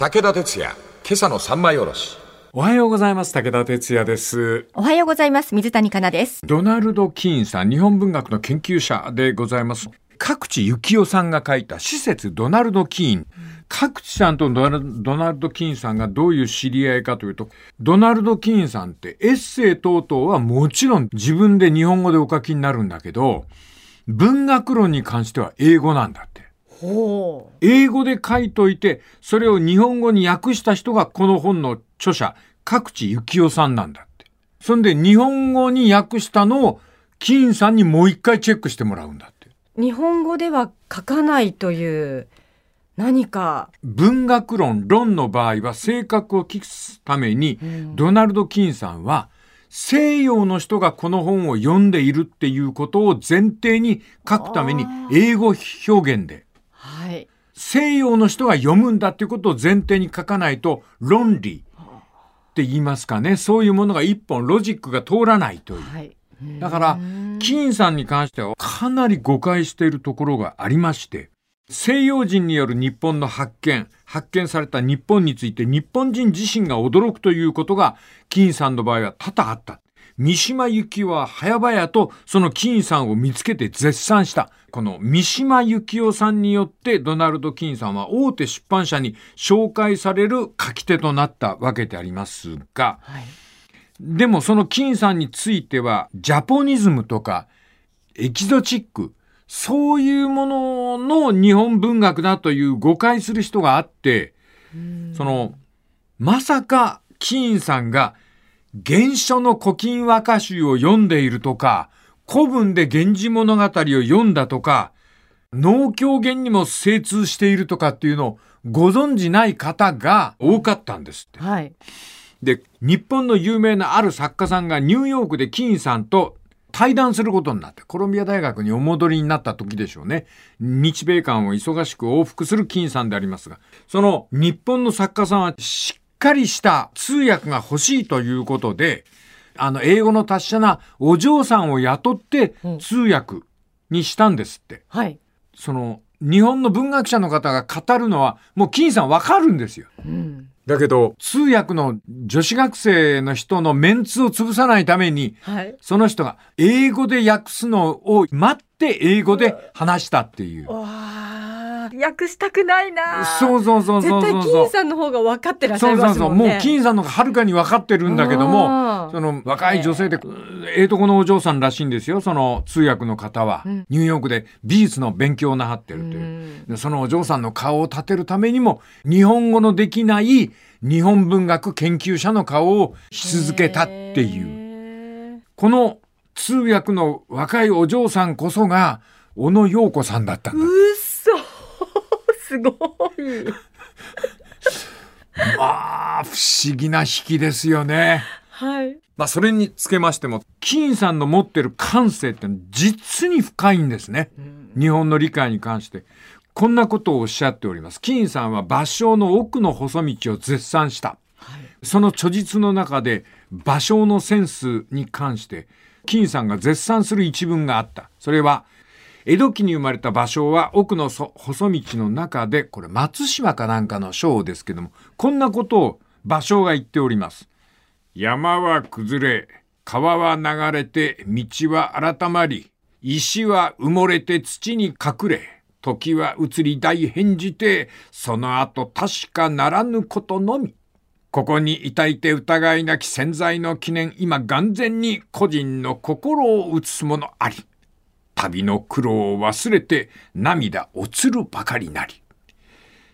武田鉄矢、今朝の三枚おろし。おはようございます。武田哲也です。おはようございます。水谷香奈です。ドナルド・キーンさん、日本文学の研究者でございます。各地幸雄さんが書いた施設ドナルド・キーン。各地さんとドナルドナルド・キーンさんがどういう知り合いかというと、ドナルド・キーンさんってエッセイ等々はもちろん自分で日本語でお書きになるんだけど、文学論に関しては英語なんだって。ほ英語で書いといて、それを日本語に訳した人がこの本の著者、各地幸雄さんなんだって。そんで日本語に訳したのを金さんにもう一回チェックしてもらうんだって。う。日本語では書かないという何か。文学論、論の場合は性格を聞くために、ドナルド・キンさんは西洋の人がこの本を読んでいるっていうことを前提に書くために英語表現ではい。西洋の人が読むんだっていうことを前提に書かないと論理って言いますかねそういうものが一本ロジックが通らないという。はい。だから金さんに関してはかなり誤解しているところがありまして西洋人による日本の発見発見された日本について日本人自身が驚くということが金さんの場合は多々あった。三島由紀夫は早々とその金さんを見つけて絶賛した。この三島由紀夫さんによってドナルド・金さんは大手出版社に紹介される書き手となったわけでありますが、はい。でもその金さんについてはジャポニズムとかエキゾチックそういうものの日本文学だという誤解する人があってそのまさか金さんが原書の古今和歌集を読んでいるとか古文で源氏物語を読んだとか農協言にも精通しているとかっていうのをご存じない方が多かったんですって。はい。で、日本の有名なある作家さんがニューヨークで金さんと対談することになって、コロンビア大学にお戻りになった時でしょうね。日米間を忙しく往復する金さんでありますが、その日本の作家さんはしっかりした通訳が欲しいということで、あの、英語の達者なお嬢さんを雇って通訳にしたんですって。はい。その、日本の文学者の方が語るのは、もう金さんわかるんですよ。うん。だけど、通訳の女子学生の人のメンツを潰さないために、はい。その人が英語で訳すのを待って英語で話したっていう。わあ。訳したくないな。そうそうそうそう絶対金。さんの方が分かってらっしゃいうそそうそう。ますもんね。もう金さんの方がはるかに分かってるんだけどあも、ーその若い女性で、ええとこのお嬢さんらしいんですよ、その通訳の方は。うんニューヨークで美術の勉強をなさってるという。うんでそのお嬢さんの顔を立てるためにも日本語のできない日本文学研究者の顔をし続けたっていうう。この通訳の若いお嬢さんこそが小野陽子さんだったんだ。すごい。まあ不思議な引きですよね。はい。まあそれにつけましても金さんの持ってる感性って実に深いんですね。日本の理解に関して。こんなことをおっしゃっております。金さんは芭蕉の奥の細道を絶賛した。その著述の中で芭蕉のセンスに関して金さんが絶賛する一文があった。それは江戸期に生まれた芭蕉は奥の細道の中でこれ松島かなんかの章ですけどもこんなことを芭蕉が言っております。山は崩れ川は流れて道は改まり石は埋もれて土に隠れ時は移り大変じてその後確かならぬことのみここにいたいて疑いなき潜在の記念今眼前に個人の心を映すものあり旅の苦労を忘れて涙落つるばかりなり。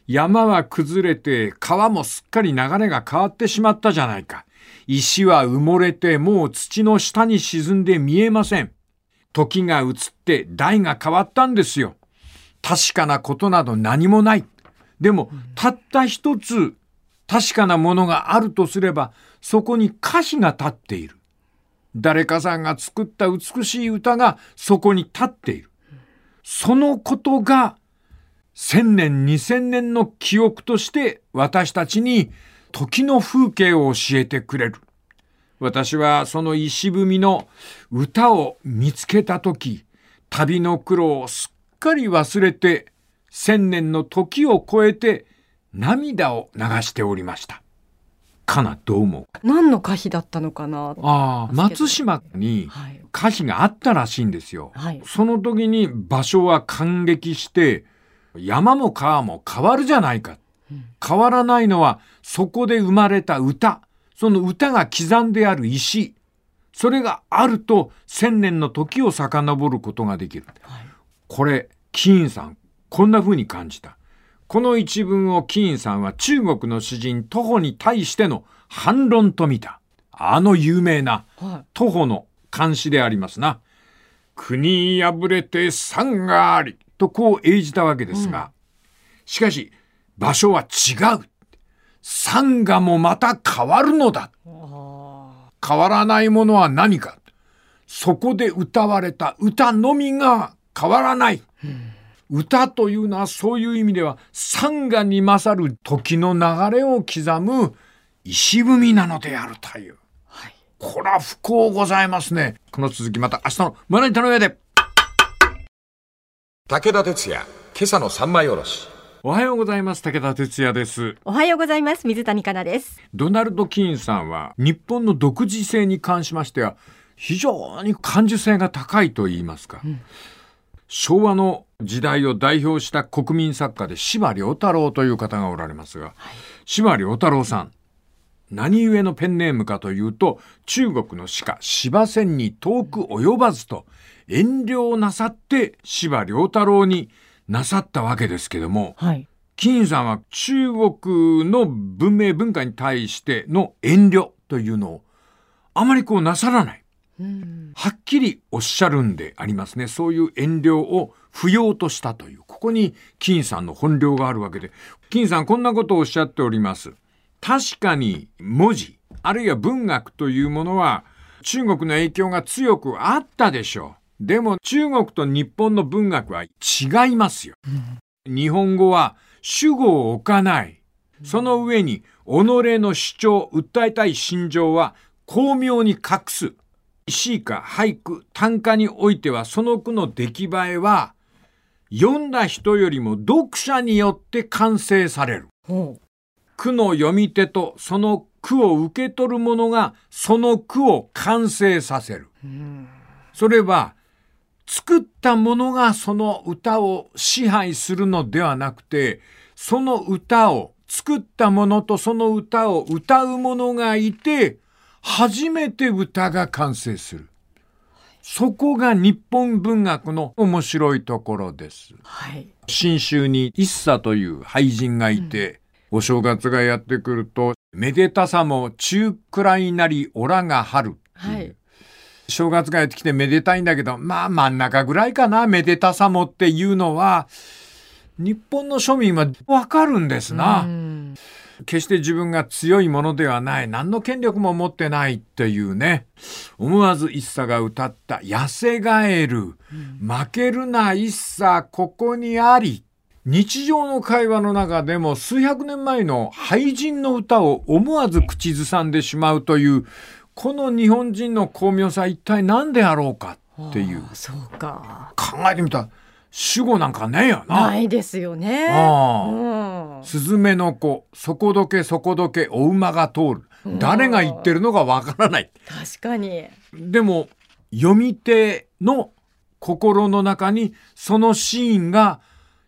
山は崩れて川もすっかり流れが変わってしまったじゃないか。石は埋もれてもう土の下に沈んで見えません。時が移って代が変わったんですよ。確かなことなど何もない。でもたった一つ確かなものがあるとすればそこに歌詞が立っている。誰かさんが作った美しい歌がそこに立っているそのことが千年二千年の記憶として私たちに時の風景を教えてくれる。私はその石踏みの歌を見つけたとき、旅の苦労をすっかり忘れて、千年の時を超えて涙を流しておりました。かなどう思う何の歌碑だったのかな。ああ、松島にはい。歌碑があったらしいんですよ。はい。その時に場所は感激して、山も川も変わるじゃないか。うん変わらないのはそこで生まれた歌。その歌が刻んである石。それがあると千年の時を遡ることができる。はい。これ、キーンさん、こんな風に感じた。この一文をキーンさんは中国の詩人徒歩に対しての反論と見た。あの有名なはい。徒歩の漢詩でありますな。国破れて山がありとこう英じたわけですが、しかし場所は違う。山河もまた変わるのだ。あ変わらないものは何か。そこで歌われた歌のみが変わらない。歌というのはそういう意味では山河に勝る時の流れを刻む石踏みなのであるという。あ。はい。これは不幸ございますね。この続きまた明日の胸板の上で。武田鉄矢、今朝の三枚おろし。おはようございます。武田哲也です。おはようございます。水谷香奈です。ドナルド・キーンさんは日本の独自性に関しましては非常に感受性が高いと言いますか、昭和の時代を代表した国民作家で司馬遼太郎という方がおられますが、司馬遼太郎さん何故のペンネームかというと中国の詩歌司馬遷に遠く及ばずと遠慮なさって司馬遼太郎になさったわけですけども、はい。金さんは中国の文明文化に対しての遠慮というのをあまりこうなさらない。うん。はっきりおっしゃるんでありますね。そういう遠慮を不要としたという。ここに金さんの本領があるわけで。金さんこんなことをおっしゃっております。確かに文字、あるいは文学というものは中国の影響が強くあったでしょう。でも中国と日本の文学は違いますよ。日本語は主語を置かない。その上に己の主張、訴えたい心情は巧妙に隠す。詩歌、俳句、短歌においてはその句の出来栄えは読んだ人よりも読者によって完成される。ほ句の読み手とその句を受け取る者がその句を完成させる。それは作った者がその歌を支配するのではなくてその歌を作った者とその歌を歌う者がいて初めて歌が完成する。そこが日本文学の面白いところです。はい。信州に一茶という俳人がいて、お正月がやってくると、めでたさも中くらいなりオラが春っていう。はい正月がやってきてめでたいんだけど、まあ真ん中ぐらいかな、めでたさもっていうのは、日本の庶民はわかるんですな。うん。決して自分が強いものではない、何の権力も持ってないっていうね。思わず一茶が歌った、痩せガエル、負けるな一茶、ここにあり。日常の会話の中でも数百年前の俳人の歌を思わず口ずさんでしまうという、この日本人の巧妙さ一体何であろうかっていう。そうか。考えてみたら、主語なんかねえよな。ないですよね。ああうん。スズメの子、そこどけそこどけお馬が通る。誰が言ってるのかわからない。確かに。でも、読み手の心の中にそのシーンが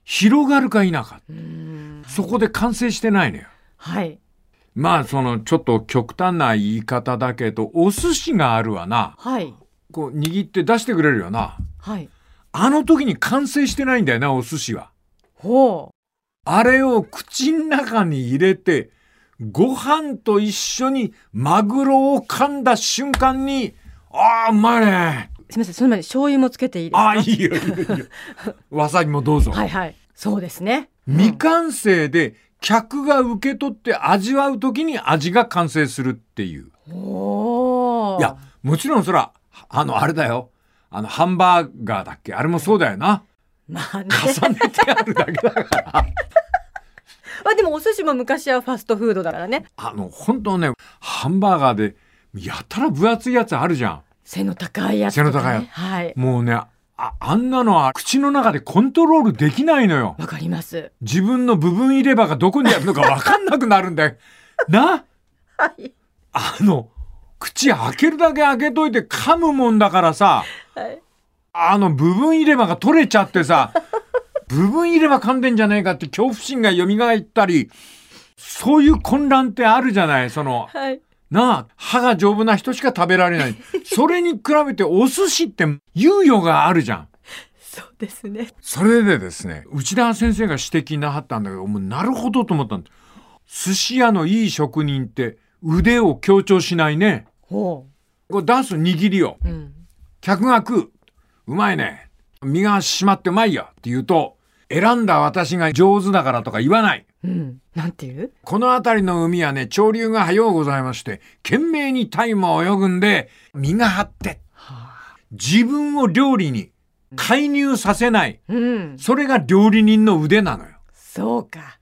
広がるか否か。うん。そこで完成してないのよ。はい。まあ、そのちょっと極端な言い方だけど、お寿司があるわな。はい。こう握って出してくれるよな。はい。あの時に完成してないんだよな、お寿司は。ほあれを口の中に入れて、ご飯と一緒にマグロを噛んだ瞬間に、ああ、うまいね。う。すみません。その前に醤油もつけていいですか？ああ、いいよ、いいよ、いいよ。わさびもどうぞ。はいはい。そうですね。未完成で客が受け取って味わう時に味が完成するっていう。おお。いや、もちろんそら、あの、あれだよ。あの、ハンバーガーだっけ？あれもそうだよな。まあね。重ねてあるだけだから。ま あでもお寿司も昔はファストフードだからね。あの、本当ね、ハンバーガーで、やたら分厚いやつあるじゃん。背の高いやつね。背の高いやつはい。もうね、あ、あんなのは口の中でコントロールできないのよ。わかります。自分の部分入れ歯がどこにあるのかわかんなくなるんだよ。な？はい。あの、口開けるだけ開けといて噛むもんだからさ、はい。あの部分入れ歯が取れちゃってさ、部分入れ歯噛んでんじゃねえかって恐怖心が蘇ったり、そういう混乱ってあるじゃない？その、はい。なあ、歯が丈夫な人しか食べられない。それに比べてお寿司って猶予があるじゃん。そうですね。それでですね、内田先生が指摘なはったんだけど、もうなるほどと思ったんだ。寿司屋のいい職人って腕を強調しないね。ほこれ出す握りを。う。うん。客が食う。うまいね。身が締まってうまいよって言うと、選んだ私が上手だからとか言わない。うん。なんていう？この辺りの海はね、潮流が早うございまして、懸命にタイムを泳ぐんで、身が張って、自分を料理に介入させない。うん。それが料理人の腕なのよ。そうか。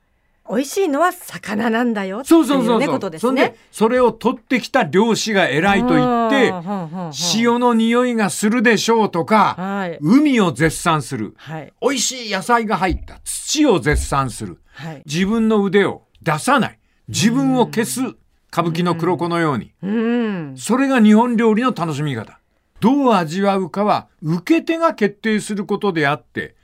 美味しいのは魚なんだよっていそうそうそうそう。ねことですそんでね。、それを取ってきた漁師が偉いと言って、塩。塩の匂いがするでしょうとか、はい。海を絶賛する。はい。美味しい野菜が入った土を絶賛する。はい。自分の腕を出さない。自分を消す。歌舞伎の黒子のように。うん。それが日本料理の楽しみ方。どう味わうかは受け手が決定することであって、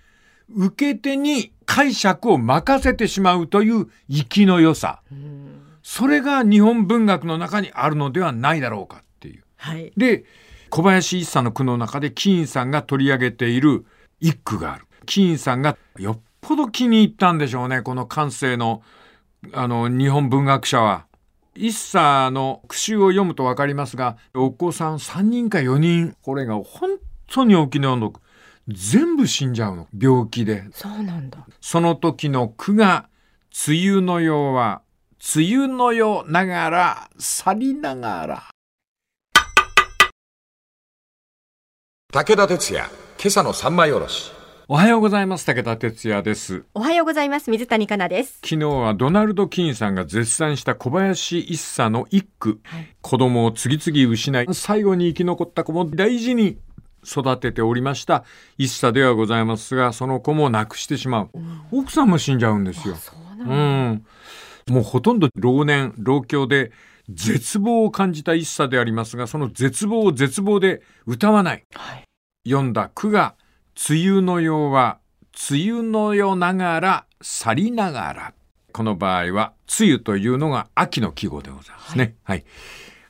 受け手に解釈を任せてしまうという粋の良さ。それが日本文学の中にあるのではないだろうかっていう。はい。で、小林一茶の句の中で金さんが取り上げている一句がある。金さんがよっぽど気に入ったんでしょうね。この感性の、あの、日本文学者は。一茶の句集を読むとわかりますが、お子さん3人か4人、これが本当に沖縄の全部死んじゃうの。病気で。そうなんだ。その時の句が、梅雨のようは、梅雨のよながら、去りながら。武田鉄矢、今朝の三枚おろし。おはようございます。武田哲也です。おはようございます。水谷香奈です。昨日はドナルド・キーンさんが絶賛した小林一茶の一句。はい。子供を次々失い、最後に生き残った子も大事に育てておりました一茶ではございますが、その子も亡くしてしまう。奥さんも死んじゃうんですよ。そうなうんん。もうほとんど老年、老境で絶望を感じた一茶でありますが、その絶望を絶望で歌わない。はい。読んだ句が、梅雨のようは、梅雨のよながら、去りながら。この場合は、梅雨というのが秋の季語でございますね。はい。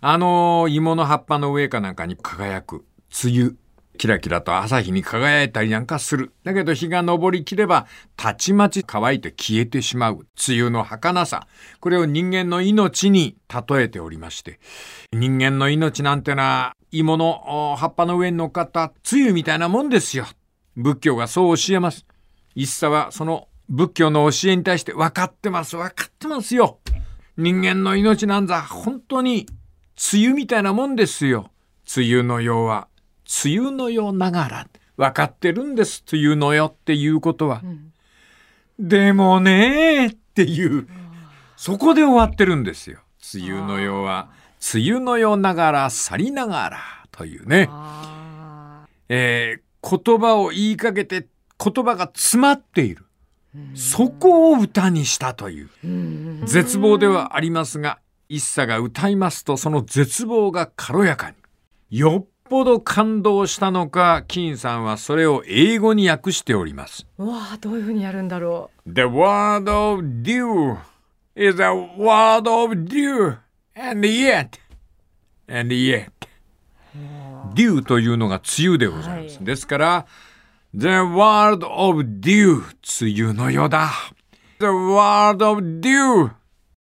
あのー芋の葉っぱの上かなんかに輝く、梅雨。キラキラと朝日に輝いたりなんかする。だけど日が昇りきれば、たちまち乾いて消えてしまう。梅雨の儚さ。これを人間の命に例えておりまして。人間の命なんてのは、芋の葉っぱの上に乗っかった梅雨みたいなもんですよ。仏教がそう教えます。一茶はその仏教の教えに対して分かってます、分かってますよ。人間の命なんざ本当に梅雨みたいなもんですよ。梅雨のようは、梅雨のようながら。分かってるんです、梅雨のよっていうことは。でもねーっていう、そこで終わってるんですよ。梅雨のようは、梅雨のようながら去りながらというね。あえー言葉を言いかけて言葉が詰まっている。そこを歌にしたという。絶望ではありますが、一茶が歌いますとその絶望が軽やかに。よっぽど感動したのか、金さんはそれを英語に訳しております。うわあ、どういうふうにやるんだろ The word of dew is a word of dew and yet and yet dew というのが梅雨でございます。はいですから、The word of dew 梅雨のようだ。The word of dew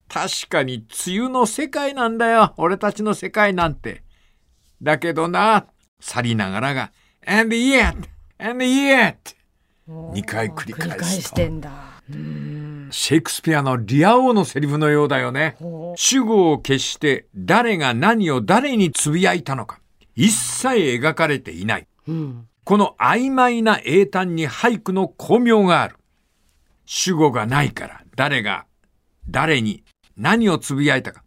確かに梅雨の世界なんだよ。俺たちの世界なんて。だけどな、去りながらが and yet and yet う。二回繰り返す。シェイクスピアのリア王のセリフのようだよね。ほ主語を消して誰が何を誰につぶやいたのか一切描かれていない。う。うん。この曖昧な英単に俳句の巧妙がある。主語がないから誰が誰に何をつぶやいたか。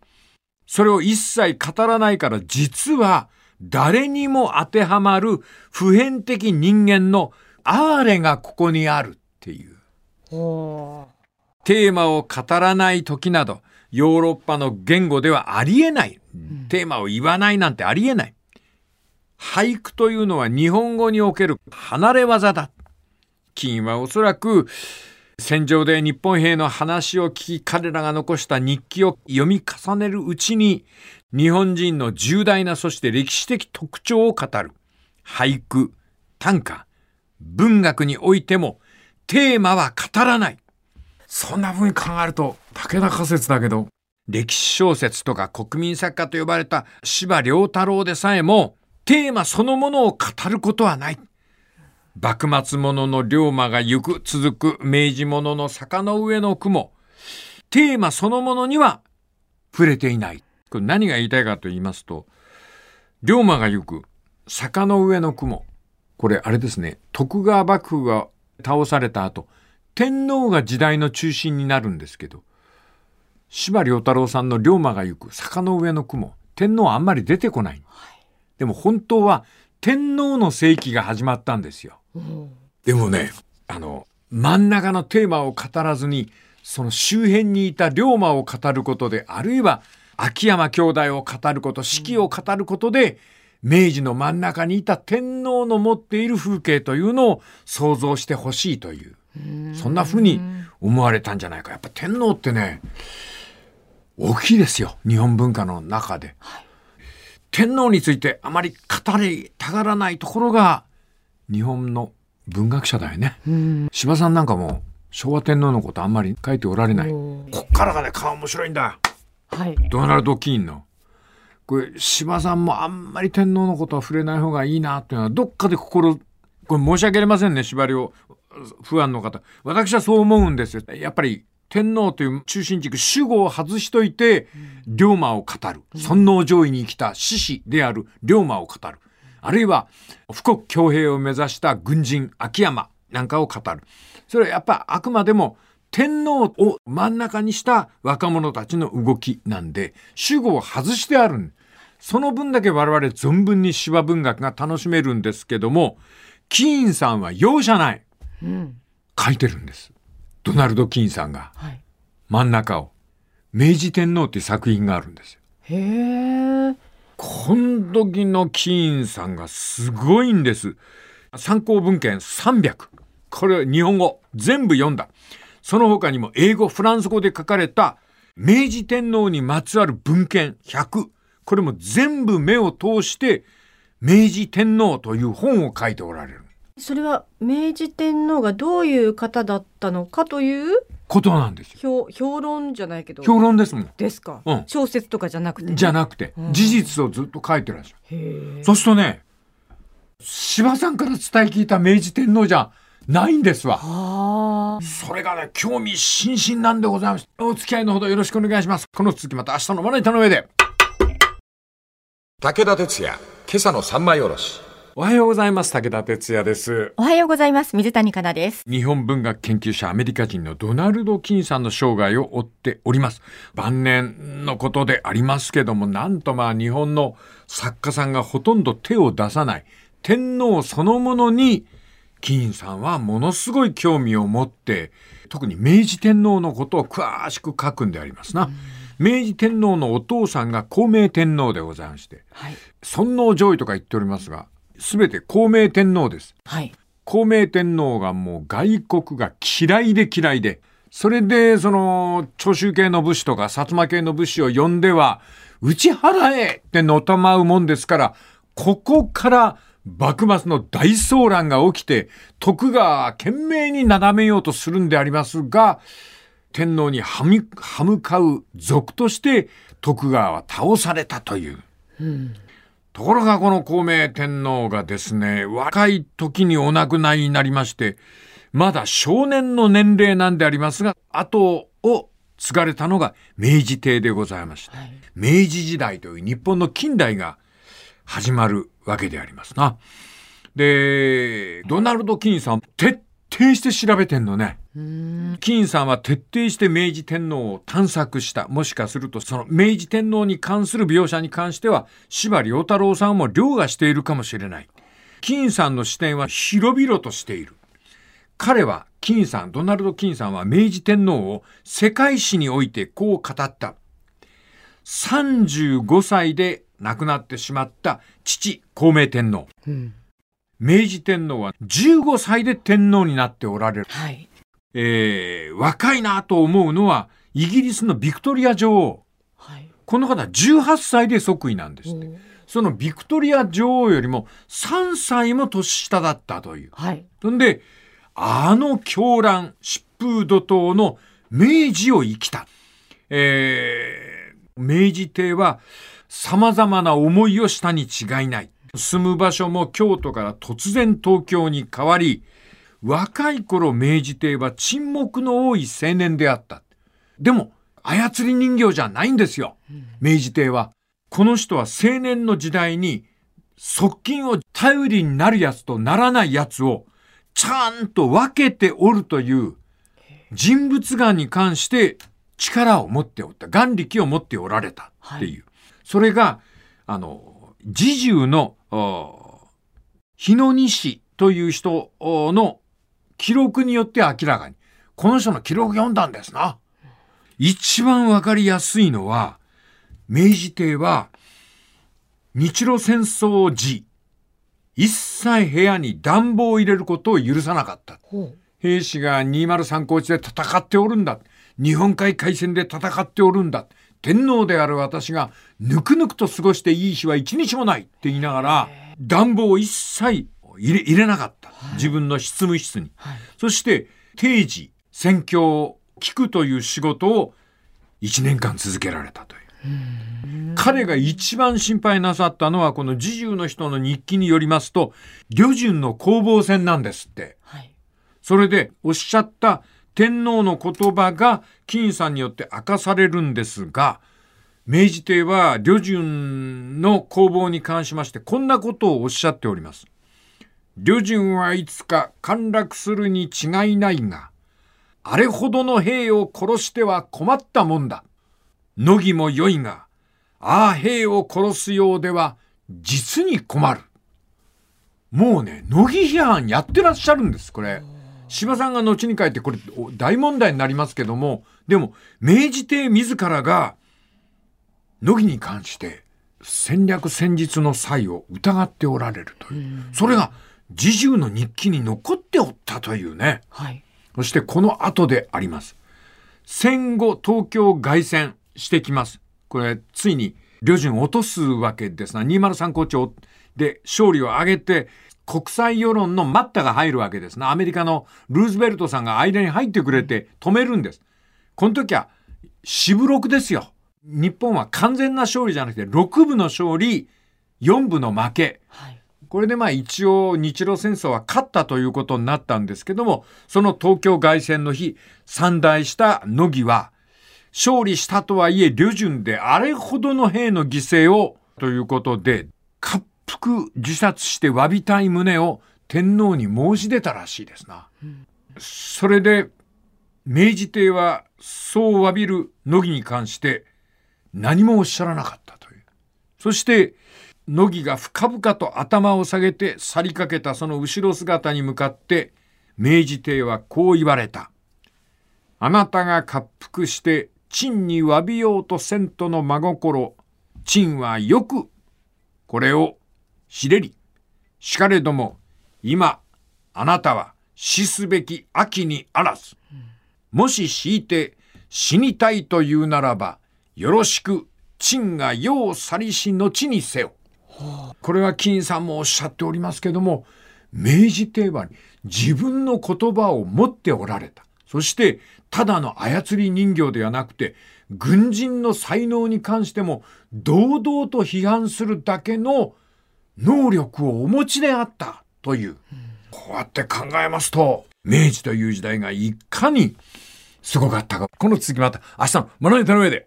それを一切語らないから実は誰にも当てはまる普遍的人間の哀れがここにあるっていう。テーマを語らない時など、ヨーロッパの言語ではありえない。テーマを言わないなんてありえない。俳句というのは日本語における離れ技だ。金はおそらく戦場で日本兵の話を聞き彼らが残した日記を読み重ねるうちに日本人の重大なそして歴史的特徴を語る俳句、短歌、文学においてもテーマは語らない。そんな風に考えると武田仮説だけど歴史小説とか国民作家と呼ばれた司馬遼太郎でさえもテーマそのものを語ることはない。幕末者の龍馬が行く続く明治者の坂の上の雲。テーマそのものには触れていない。これ何が言いたいかと言いますと、龍馬が行く坂の上の雲。これあれですね、徳川幕府が倒された後、天皇が時代の中心になるんですけど、司馬遼太郎さんの龍馬が行く坂の上の雲、天皇はあんまり出てこない。でも本当は天皇の世紀が始まったんですよ。でもね、あの、真ん中のテーマを語らずに、その周辺にいた龍馬を語ることで、あるいは秋山兄弟を語ること、四季を語ることで、明治の真ん中にいた天皇の持っている風景というのを想像してほしいという、そんな風に思われたんじゃないか。やっぱ天皇ってね、大きいですよ。日本文化の中で。天皇についてあまり語りたがらないところが日本の文学者だよね。司馬さんなんかも昭和天皇のことあんまり書いておられない。こっからがね、顔面白いんだ。はい。ドナルド・キーンの。これ、司馬さんもあんまり天皇のことは触れない方がいいなっていうのは、どっかで心、これ申し訳ありませんね、司馬遼不安の方。私はそう思うんですよ。やっぱり天皇という中心軸、主語を外しといて、龍馬を語る。尊皇攘夷に来た志士である龍馬を語る。あるいは、富国強兵を目指した軍人、秋山なんかを語る。それはやっぱあくまでも天皇を真ん中にした若者たちの動きなんで、主語を外してある。その分だけ我々存分に司馬文学が楽しめるんですけども、キーンさんは容赦ない。うん。書いてるんです。ドナルド・キーンさんがはい。真ん中を。明治天皇っていう作品があるんですよ。へえ。この時のキーンさんがすごいんです。参考文献300。これ日本語全部読んだ。その他にも英語、フランス語で書かれた明治天皇にまつわる文献100。これも全部目を通して明治天皇という本を書いておられるそれは明治天皇がどういう方だったのかということなんですよ。評評論じゃないけど。評論ですもん。ですか、うん小説とかじゃなくてね、じゃなくてうん事実をずっと書いてらっしゃる。へえ。そうするとね、司馬さんから伝え聞いた明治天皇じゃないんですわ。ああ。それがね、興味津々なんでございます。お付き合いのほどよろしくお願いします。この続きまた明日のまな板の上で。武田鉄矢、今朝の三枚おろし。おはようございます。武田哲也です。おはようございます。水谷香奈です。日本文学研究者アメリカ人のドナルド・キンさんの生涯を追っております。晩年のことでありますけども、なんとまあ日本の作家さんがほとんど手を出さない天皇そのものに、キンさんはものすごい興味を持って、特に明治天皇のことを詳しく書くんでありますな。明治天皇のお父さんが孝明天皇でございまして、はい。尊皇攘夷とか言っておりますが、すべて孝明天皇です。はい。孝明天皇がもう外国が嫌いで嫌いで、それでその長州系の武士とか薩摩系の武士を呼んでは、打ち払えってのたまうもんですから、ここから幕末の大騒乱が起きて、徳川は懸命になだめようとするんでありますが、天皇に歯向かう族として徳川は倒されたという。ところがこの孔明天皇がですね、若い時にお亡くなりになりまして、まだ少年の年齢なんでありますが、後を継がれたのが明治帝でございまして、明治時代という日本の近代が始まるわけでありますな。で、ドナルド・キンさん、徹底して調べてんのね。金さんは徹底して明治天皇を探索した。もしかするとその明治天皇に関する描写に関しては司馬遼太郎さんも凌駕しているかもしれない。金さんの視点は広々としている。彼は金さん、ドナルド・金さんは明治天皇を世界史においてこう語った。35歳で亡くなってしまった父、孔明天皇。うん明治天皇は15歳で天皇になっておられる。はい。えー、若いなと思うのは、イギリスのビクトリア女王。はい。この方18歳で即位なんですって。そのビクトリア女王よりも3歳も年下だったという。はい。そんで、あの狂乱、疾風怒涛の明治を生きた。えー、明治帝は様々な思いをしたに違いない。住む場所も京都から突然東京に変わり、若い頃明治帝は沈黙の多い青年であった。でも、操り人形じゃないんですよ。明治帝は。この人は青年の時代に側近を頼りになるやつとならないやつをちゃんと分けておるという人物眼に関して力を持っておった。眼力を持っておられたっていう。それが、あの、侍従の、お日野西という人おの記録によって明らかに。この人の記録読んだんですな。一番わかりやすいのは、明治帝は、日露戦争時、一切部屋に暖房を入れることを許さなかった。兵士が203高地で戦っておるんだ。日本海海戦で戦っておるんだ。天皇である私がぬくぬくと過ごしていい日は一日もないって言いながら、暖房を一切入れ入れなかった。自分の執務室に。はい。そして定時、宣教を聞くという仕事を1年間続けられたという。彼が一番心配なさったのはこの侍従の人の日記によりますと、旅順の攻防戦なんですって。はい。それでおっしゃった天皇の言葉が金さんによって明かされるんですが、明治帝は旅順の攻防に関しましてこんなことをおっしゃっております。旅順はいつか陥落するに違いないが、あれほどの兵を殺しては困ったもんだ。乃木も良いが、ああ兵を殺すようでは実に困る。もうね、乃木批判やってらっしゃるんです、これ。柴さんが後に書いてこれお大問題になりますけども、でも明治帝自らが乃木に関して戦略戦術の際を疑っておられるという。それが侍従の日記に残っておったというね。はい。そしてこの後であります。戦後東京凱旋してきます。これ、ついに旅順を落とすわけですが、203高町で勝利を挙げて、国際世論の待ったが入るわけですな。アメリカのルーズベルトさんが間に入ってくれて止めるんです。この時は、四分六ですよ。日本は完全な勝利じゃなくて、6部の勝利、4部の負け。はい。これでまあ一応日露戦争は勝ったということになったんですけども、その東京凱旋の日、参大した乃木は、勝利したとはいえ、旅順であれほどの兵の犠牲を、ということで、滑腹自殺して詫びたい旨を天皇に申し出たらしいですな。それで、明治帝はそう詫びる乃木に関して何もおっしゃらなかったという。そして、乃木が深々と頭を下げて去りかけたその後ろ姿に向かって、明治帝はこう言われた。あなたが滑腹して、陳に詫びようとせんとの真心、陳はよく、これを知れり。しかれども、今、あなたは死すべき秋にあらず。もし強いて死にたいというならば、よろしく、陳が世を去りし後にせよ。これは金さんもおっしゃっておりますけども、明治帝は自分の言葉を持っておられた。そして、ただの操り人形ではなくて、軍人の才能に関しても、堂々と批判するだけの能力をお持ちであったという。こうやって考えますと、明治という時代がいかにすごかったか。この続きまた明日の学び手の上で。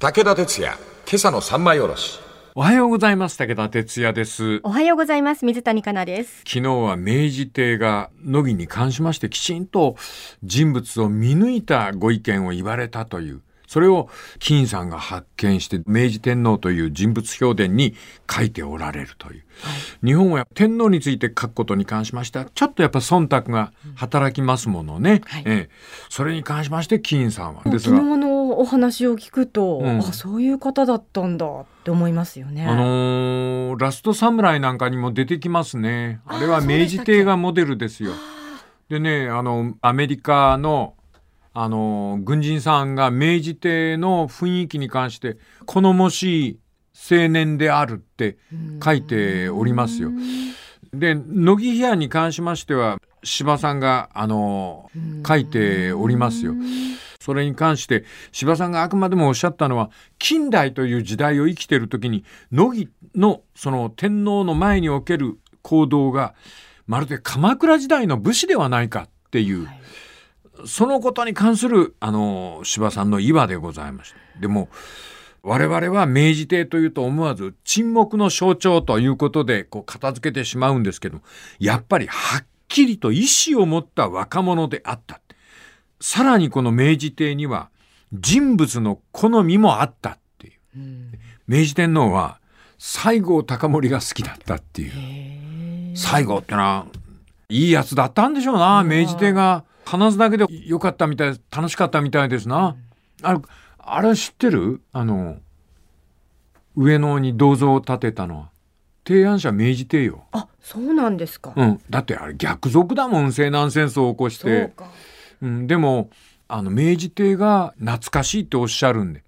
武田鉄矢、今朝の三枚おろし。おはようございます武田哲也ですおはようございます水谷香奈です昨日は明治帝が乃木に関しましてきちんと人物を見抜いたご意見を言われたというそれを金さんが発見して明治天皇という人物評伝に書いておられるという、はい、日本は天皇について書くことに関しましてはちょっとやっぱ忖度が働きますものね、はい、ええ、それに関しまして金さんは。ですが昨日のお話を聞くと、うん、あそういう方だったんだって思いますよね。あのー、ラストサムライなんかにも出てきますね。あれは明治帝がモデルですよ。でね、あの、アメリカのあの軍人さんが明治帝の雰囲気に関して好もしい青年であるって書いておりますよ。で乃木批案に関しましては司さんがあの書いておりますよ。それに関して司さんがあくまでもおっしゃったのは近代という時代を生きている時に乃木のその天皇の前における行動がまるで鎌倉時代の武士ではないかっていう。はいそのことに関する、あの、柴さんの岩でございました。でも、我々は明治帝というと思わず沈黙の象徴ということでこう片付けてしまうんですけどやっぱりはっきりと意志を持った若者であった。さらにこの明治帝には人物の好みもあったっていう。う明治天皇は西郷隆盛が好きだったっていう。西郷ってのはいいやつだったんでしょうな、明治帝が。話すだけでよかったみたい楽しかったみたいですな。あれあれ知ってる？あの上野に銅像を建てたのは提案者明治帝よ。あそうなんですか。うん、だってあれ逆賊だもん西南戦争を起こして。ううん、でもあの明治帝が懐かしいっておっしゃるんで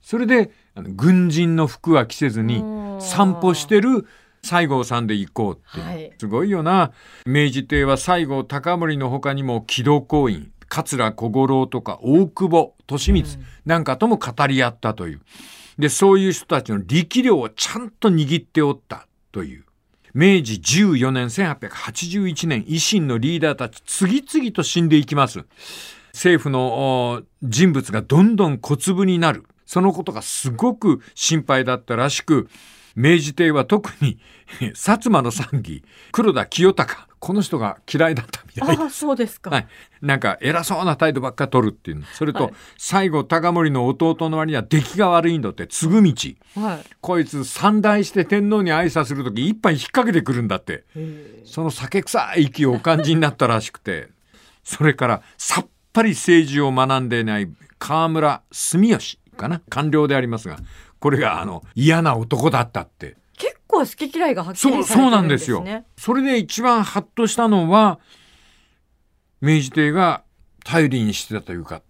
それであの軍人の服は着せずに散歩してる西郷さんで行こうって、はい、すごいよな。明治帝は西郷隆盛の他にも木戸公院桂小五郎とか大久保利光なんかとも語り合ったという。でそういう人たちの力量をちゃんと握っておったという。明治14年1881年維新のリーダーたち次々と死んでいきます。政府の人物がどんどん小粒になる。そのことがすごく心配だったらしく明治帝は特に 薩摩の参議黒田清隆この人が嫌いだったみたいあそうですか、はい、なんか偉そうな態度ばっか取るっていうそれと、はい、最後高森の弟の割には出来が悪いんだって継ぐ道、はい、こいつ三代して天皇に挨拶する時一杯引っ掛けてくるんだって。その酒臭い息をお感じになったらしくて。それからさっぱり政治を学んでいない河村住吉かな？官僚でありますがこれがあの嫌な男だったって。結構好き嫌いがはっきりされてるんですね。そうなんですよ。それで一番ハッとしたのは明治帝が頼りにしてたというか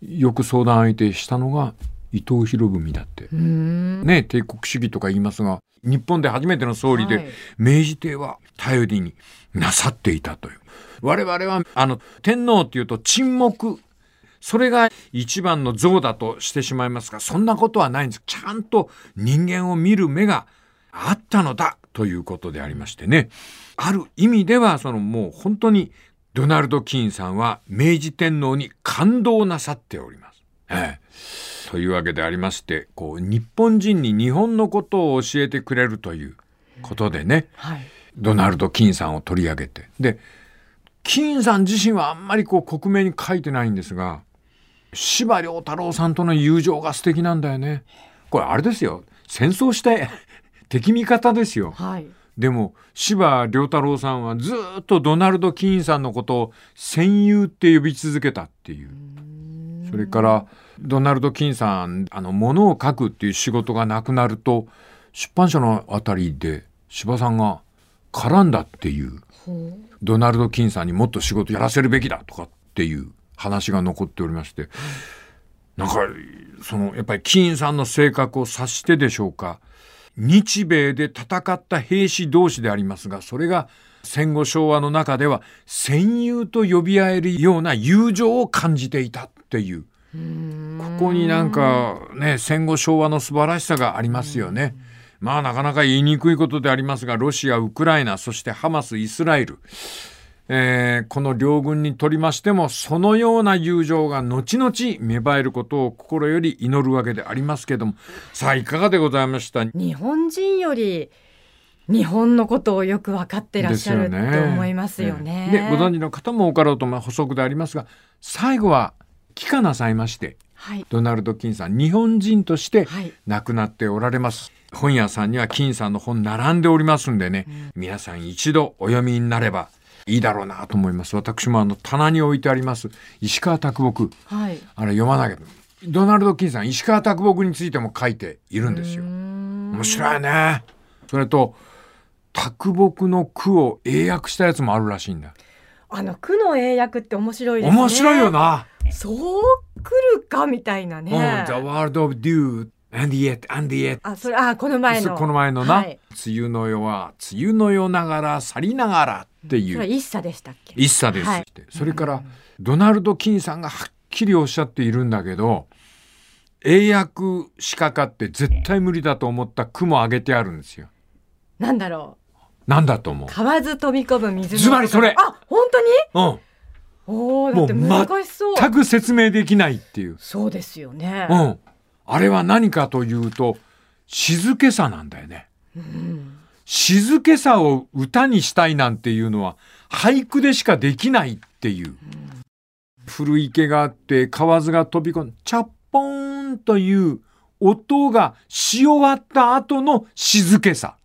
よく相談相手したのが伊藤博文だって。ね帝国主義とか言いますが日本で初めての総理で、はい、明治帝は頼りになさっていたという。我々はあの天皇っていうと沈黙それが一番の像だとしてしまいますが、そんなことはないんです。ちゃんと人間を見る目があったのだということでありましてね。ある意味では、そのもう本当にドナルド・キーンさんは明治天皇に感動なさっております。ええ、というわけでありまして、こう、日本人に日本のことを教えてくれるということでね、はい、ドナルド・キーンさんを取り上げて。で、キーンさん自身はあんまりこう克明に書いてないんですが、司馬太郎さんとの友情が素敵なんだよね。これあれですよ。戦争して 敵味方ですよ。はい、でも司馬太郎さんはずっとドナルド・キーンさんのことを戦友って呼び続けたっていう。それからドナルド・キーンさんあの物を書くっていう仕事がなくなると出版社のあたりで司馬さんが絡んだっていうドナルド・キーンさんにもっと仕事やらせるべきだとかっていう話が残っておりまして、なんか、その、やっぱりキーンさんの性格を察してでしょうか、日米で戦った兵士同士でありますが、それが戦後昭和の中では戦友と呼び合えるような友情を感じていたっていう。ここになんかね、戦後昭和の素晴らしさがありますよね。まあなかなか言いにくいことでありますが、ロシア、ウクライナ、そしてハマス、イスラエル。えーこの両軍にとりましてもそのような友情が後々芽生えることを心より祈るわけでありますけども。さあいかがでございました？日本人より日本のことをよく分かってらっしゃると思いますよね。でご存知の方も多かろうとまあ補足でありますが最後は帰化なさいまして。はい。ドナルド・キンさん日本人としてはい。亡くなっておられます。本屋さんには金さんの本並んでおりますんでね、皆さん一度お読みになればいいだろうなと思います私もあの棚に置いてあります石川啄木はい。あれ読まなきゃドナルド・キンさん石川啄木についても書いているんですよ面面白いねそれと啄木の句を英訳したやつもあるらしいんだあの句の英訳って面白いですね。面白いよ。な、そう来るかみたいなうん、ね。The World of Dew and yet and yet あ、それあこの前の。この前のな、はい梅雨の夜は梅雨の夜ながら去りながらってそれはいう一茶でしたっけ？一茶ですはいそれからドナルド・キンさんがはっきりおっしゃっているんだけど英訳しかかって絶対無理だと思った句も挙げてあるんですよ。なんだろなんだと思う？買わず飛び込む水の。ズバリそれあ、本当に？ううんおお、だって難しそう。全く説明できないっていう。そうですよね。うん。あれは何かというと静けさなんだよね。うん静けさを歌にしたいなんていうのは俳句でしかできないっていう。古池があって河津が飛び込んチャッポーンという音がし終わった後の静けさ。